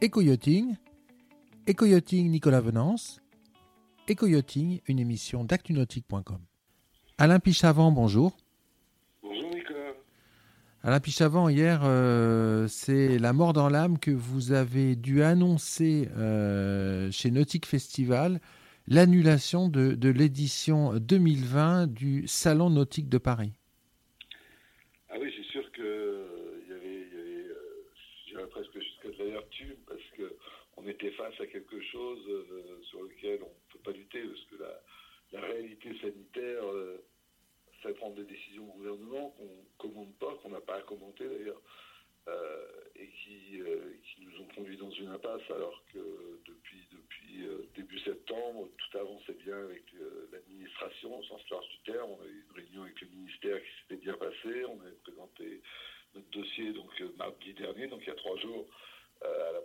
Éco-yachting, Éco-yachting Nicolas Venance, Éco-yachting, une émission d'actunautique.com. Alain Pichavant, bonjour. Bonjour Nicolas. Alain Pichavant, hier, euh, c'est la mort dans l'âme que vous avez dû annoncer euh, chez Nautique Festival l'annulation de, de l'édition 2020 du Salon Nautique de Paris. Ah oui, c'est sûr y avait, y avait euh, presque l'amertume parce qu'on était face à quelque chose euh, sur lequel on ne peut pas lutter parce que la, réalité sanitaire euh, fait prendre des décisions au gouvernement qu'on ne commande pas, qu'on n'a pas à commenter d'ailleurs, euh, et qui, euh, qui, nous ont conduit dans une impasse alors que depuis, début septembre, tout avançait bien avec l'administration au sens large du terme. On a eu une réunion avec le ministère qui s'était bien passée, on avait présenté notre dossier donc mardi dernier, donc il y a trois jours,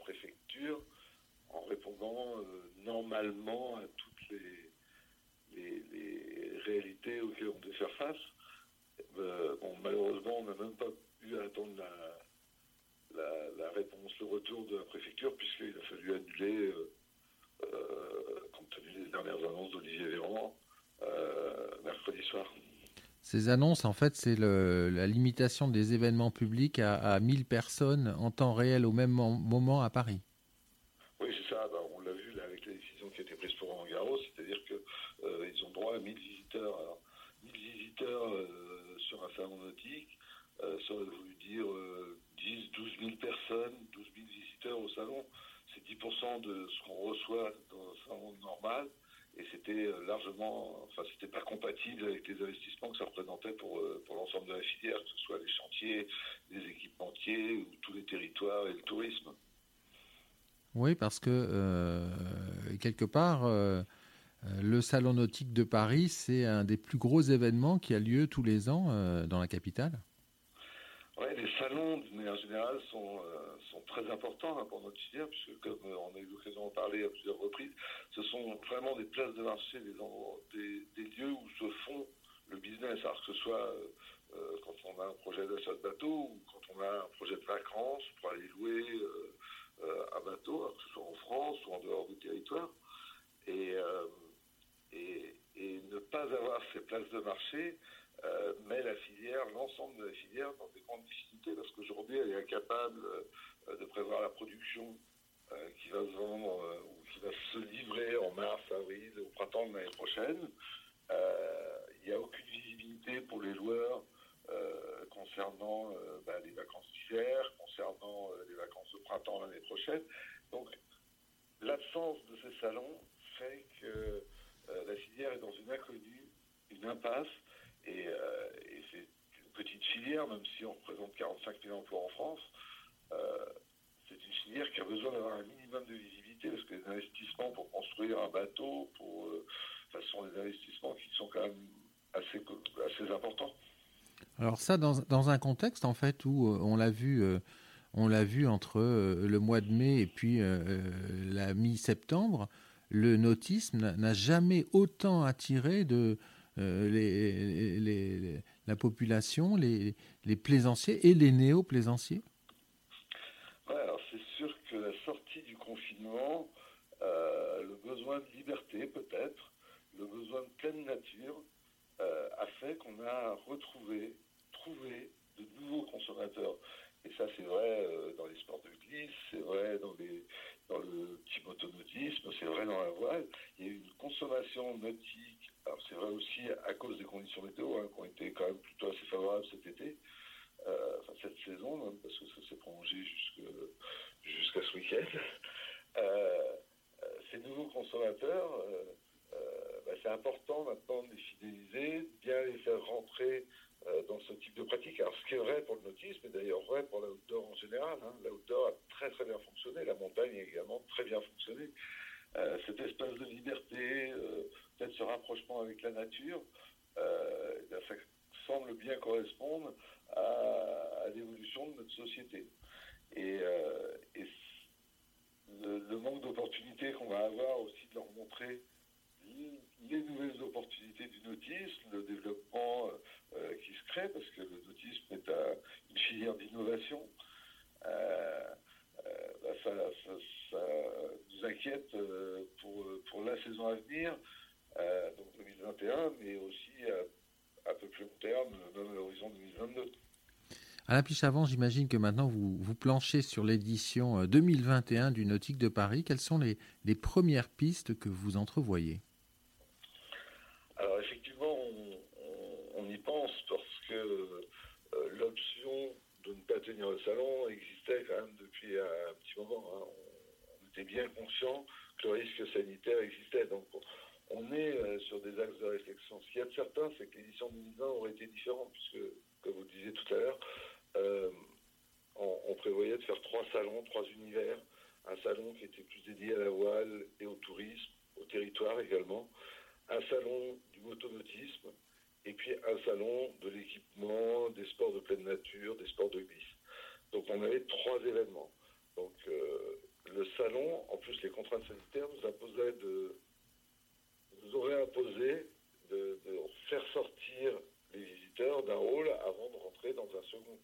préfecture, en répondant normalement à toutes les réalités auxquelles on devait faire face. Euh, malheureusement, on n'a même pas pu attendre la, réponse, le retour de la préfecture, puisqu'il a fallu annuler, euh, euh, compte tenu des dernières annonces d'Olivier Véran, euh, mercredi soir. Ces annonces, en fait, c'est la limitation des événements publics à, à 1000 personnes en temps réel au même moment à Paris. Oui, c'est ça. Ben, on l'a vu là, avec la décision qui a été prise pour Roland Garros, c'est-à-dire qu'ils euh, ont droit à 1000 visiteurs. Alors, 1000 visiteurs euh, sur un salon nautique, euh, ça aurait voulu dire 10, 12 000 personnes, 12 000 visiteurs au salon. C'est 10% de ce qu'on reçoit dans un salon normal. Et c'était largement, enfin, c'était pas compatible avec les investissements que ça représentait pour, pour l'ensemble de la filière, que ce soit les chantiers, les équipementiers ou tous les territoires et le tourisme. Oui, parce que euh, quelque part, euh, le Salon nautique de Paris, c'est un des plus gros événements qui a lieu tous les ans euh, dans la capitale. Oui, les salons, de manière générale, sont, sont très importants hein, pour notre filière, puisque comme on a d'en parler à plusieurs reprises, ce sont vraiment des places de marché, des, lieux où se font le business, alors que ce soit quand on a un projet d'achat de bateau ou quand on a un projet de vacances pour aller louer euh, un bateau, que ce soit en France ou en dehors du territoire. Et, euh, et, ne pas avoir ces places de marché euh, met la filière, l'ensemble de la filière, dans des grandes difficultés parce qu'aujourd'hui, elle est incapable de prévoir la production qui va se vendre ou qui va se livrer en mars, avril, au printemps de l'année prochaine. Il n'y a aucune visibilité pour les loueurs euh, concernant euh, bah, les vacances d'hiver, concernant euh, les vacances de printemps l'année prochaine. Donc, l'absence de ces salons fait que la filière est dans une inconnue, une impasse, et, et c'est une petite filière, même si on représente 45 000 emplois en France. C'est une filière qui a besoin d'avoir un minimum de visibilité parce que les investissements pour construire un bateau, pour, ce sont des investissements qui sont quand même assez, assez importants. Alors ça, dans, dans, un contexte en fait où euh, on l'a vu, euh, on l'a vu entre euh, le mois de mai et puis la mi-septembre, le nautisme n'a jamais autant attiré de la population, les, plaisanciers et les néo-plaisanciers. Ouais, alors c'est sûr que la du confinement, le besoin de liberté peut-être, le besoin de pleine nature, euh, a fait qu'on a retrouvé, trouvé de nouveaux consommateurs. Et ça, c'est vrai euh, dans les sports de glisse, c'est vrai dans, les, dans le petit motonautisme, c'est vrai dans la voile. Il y a eu une consommation nautique. Alors, c'est vrai aussi à cause des conditions météo, hein, qui ont été quand même plutôt assez favorables cet été, euh, cette saison, même, parce que ça s'est prolongé jusqu'à ce week-end. Euh, ces nouveaux consommateurs, euh, bah, c'est important maintenant de les fidéliser, bien les faire rentrer euh, dans ce type de pratique. Alors, ce qui est vrai pour le nautisme est d'ailleurs vrai pour l'outdoor en général. Hein. L'outdoor a très très bien fonctionné, la montagne a également très bien fonctionné. Euh, cet espace de liberté, euh, peut-être ce rapprochement avec la nature, euh, ben, ça semble bien correspondre à l'évolution de notre société. Et, euh, le, manque d'opportunités qu'on va avoir aussi de leur montrer les nouvelles opportunités du nautisme, le développement euh, euh, qui se crée, parce que le nautisme est une filière d'innovation, bah, ça, nous inquiète pour, pour la saison à venir, donc 2021, mais aussi à, à peu plus long terme, même à l'horizon 2022. Alain Pichavant, j'imagine que maintenant vous, vous planchez sur l'édition 2021 du Nautique de Paris. Quelles sont les, premières pistes que vous entrevoyez? Alors effectivement, on, y pense parce que l'option de ne pas tenir le salon existait quand même depuis un petit moment. Hein. On, était bien conscient que le risque sanitaire existait. Donc on est euh, sur des axes de réflexion. Ce qu'il y a de certain, c'est que l'édition 2020 aurait été différente, puisque, comme vous disiez tout à l'heure, euh, on, prévoyait de faire trois salons, trois univers. Un salon qui était plus dédié à la voile et au tourisme, au territoire également. Un salon du motonautisme, et puis un salon de l'équipement, des sports de pleine nature, des sports de glisse. Donc on avait trois événements. Donc euh, le salon, en plus les contraintes sanitaires, nous imposaient de nous aurait imposé de, faire sortir les visiteurs d'un hall de dans un second.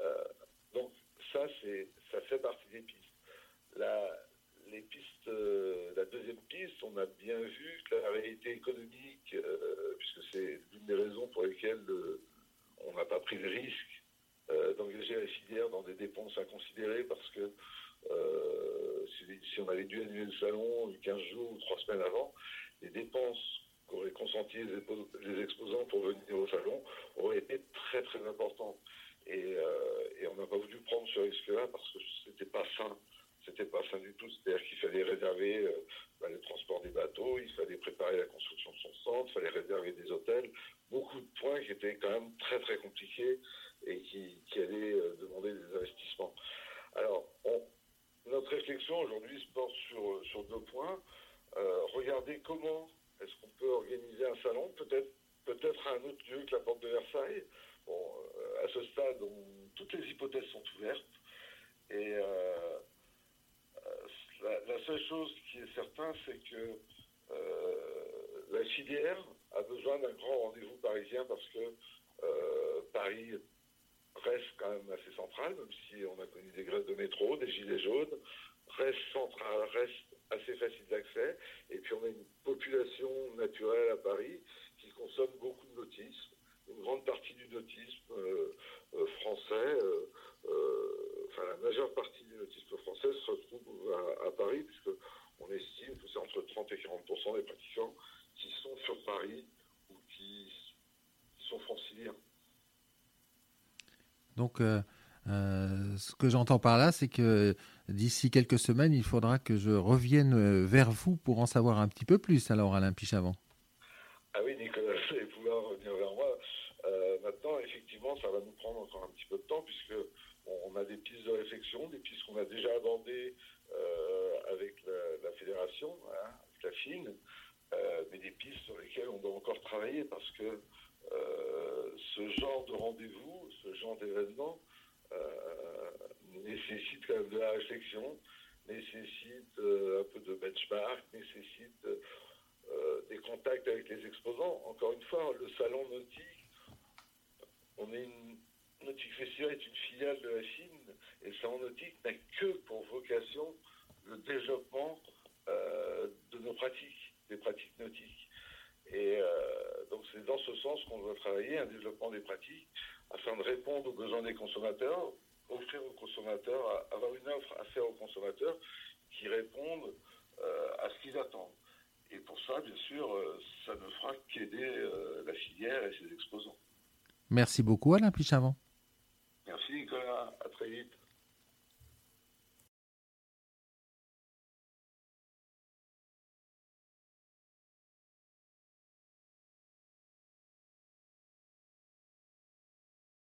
Euh, donc ça, c'est, ça fait partie des pistes. La, les pistes, euh, la deuxième piste, on a bien vu que la réalité économique, euh, puisque c'est l'une des raisons pour lesquelles on n'a pas pris le risque d'engager la filière dans des dépenses à considérer, parce que si, on avait dû annuler le salon 15 jours ou 3 semaines avant, les dépenses qu'auraient consenties les, exposants pour venir au salon auraient été très très importantes. Euh, et, on n'a pas voulu prendre ce risque-là parce que c'était pas sain. C'était pas sain du tout. C'est-à-dire qu'il fallait réserver euh, bah, le transport des bateaux, il fallait préparer la construction de son centre, il fallait réserver des hôtels. Beaucoup de points qui étaient quand même très très compliqués et qui, allaient euh, demander des investissements. Alors, notre réflexion aujourd'hui se porte sur, sur deux points. Euh, regarder comment est-ce qu'on peut organiser un salon, peut-être peut-être à un autre lieu que la porte de Versailles. Bon, euh, à ce stade, toutes les hypothèses sont ouvertes. Et euh, la, seule chose qui est certaine, c'est que la filière a besoin d'un grand rendez-vous parisien parce que Paris reste quand même assez central, même si on a connu des grèves de métro, des gilets jaunes, reste central, reste assez facile d'accès. Et puis on a une population naturelle à Paris qui consomme beaucoup de nautisme. Une grande partie du nautisme euh, euh, français, euh, enfin la majeure partie du nautisme français se retrouve à, Paris, puisque on estime que c'est entre 30 et 40 des pratiquants qui sont sur Paris ou qui, sont franciliens. Donc, ce que j'entends par là, c'est que d'ici quelques semaines, il faudra que je revienne euh, vers vous pour en savoir un petit peu plus, alors Alain Pichavant. Ah oui, Nicolas, vous allez pouvoir revenir vers moi. Euh, maintenant, effectivement, ça va nous prendre encore un petit peu de temps, puisque on a des pistes de réflexion, des pistes qu'on a déjà abordées euh, avec la, fédération, hein, avec la FIN, mais des pistes sur lesquelles on doit encore travailler, parce que ce genre de rendez-vous, ce genre d'événement, nécessite de la réflexion, nécessite euh, un peu de benchmark, nécessite euh, des contacts avec les exposants. Encore une fois, le salon nautique, on est une, Nautique Festival est une filiale de la Chine et le salon nautique n'a que pour vocation le développement euh, de nos pratiques, des pratiques nautiques. Et donc c'est dans ce sens qu'on doit travailler, un développement des pratiques, afin de répondre aux besoins des consommateurs, offrir aux consommateurs, avoir une offre à faire aux consommateurs qui répondent euh, à ce qu'ils attendent. Et pour ça, bien sûr, euh, ça ne fera qu'aider euh, la filière et ses exposants. Merci beaucoup, Alain Pichavant. Merci, Nicolas. À très vite.